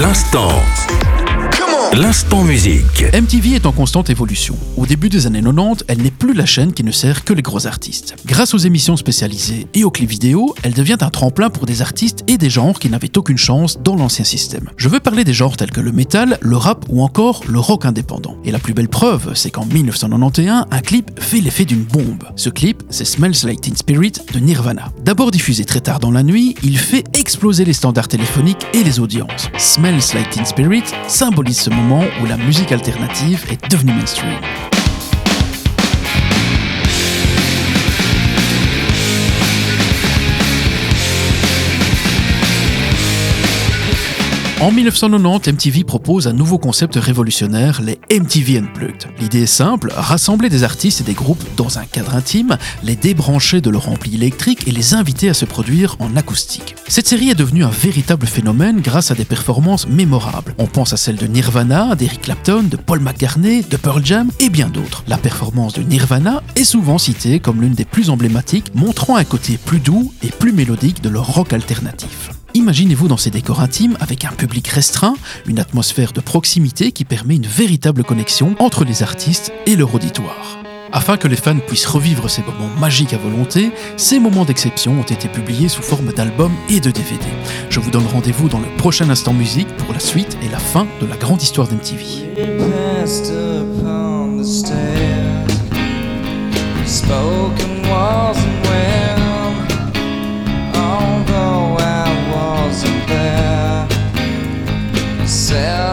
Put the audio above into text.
L'instant. L'instant musique. MTV est en constante évolution. Au début des années 90, elle n'est plus la chaîne qui ne sert que les gros artistes. Grâce aux émissions spécialisées et aux clips vidéo, elle devient un tremplin pour des artistes et des genres qui n'avaient aucune chance dans l'ancien système. Je veux parler des genres tels que le metal, le rap ou encore le rock indépendant. Et la plus belle preuve, c'est qu'en 1991, un clip fait l'effet d'une bombe. Ce clip, c'est Smells Like Teen Spirit de Nirvana. D'abord diffusé très tard dans la nuit, il fait exploser les standards téléphoniques et les audiences. Smells Like Teen Spirit symbolise ce moment où la musique alternative est devenue mainstream. En 1990, MTV propose un nouveau concept révolutionnaire, les MTV Unplugged. L'idée est simple, rassembler des artistes et des groupes dans un cadre intime, les débrancher de leur ampli électrique et les inviter à se produire en acoustique. Cette série est devenue un véritable phénomène grâce à des performances mémorables. On pense à celles de Nirvana, d'Eric Clapton, de Paul McCartney, de Pearl Jam et bien d'autres. La performance de Nirvana est souvent citée comme l'une des plus emblématiques, montrant un côté plus doux et plus mélodique de leur rock alternatif. Imaginez-vous dans ces décors intimes avec un public restreint, une atmosphère de proximité qui permet une véritable connexion entre les artistes et leur auditoire. Afin que les fans puissent revivre ces moments magiques à volonté, ces moments d'exception ont été publiés sous forme d'albums et de DVD. Je vous donne rendez-vous dans le prochain instant musique pour la suite et la fin de la grande histoire d'MTV. myself.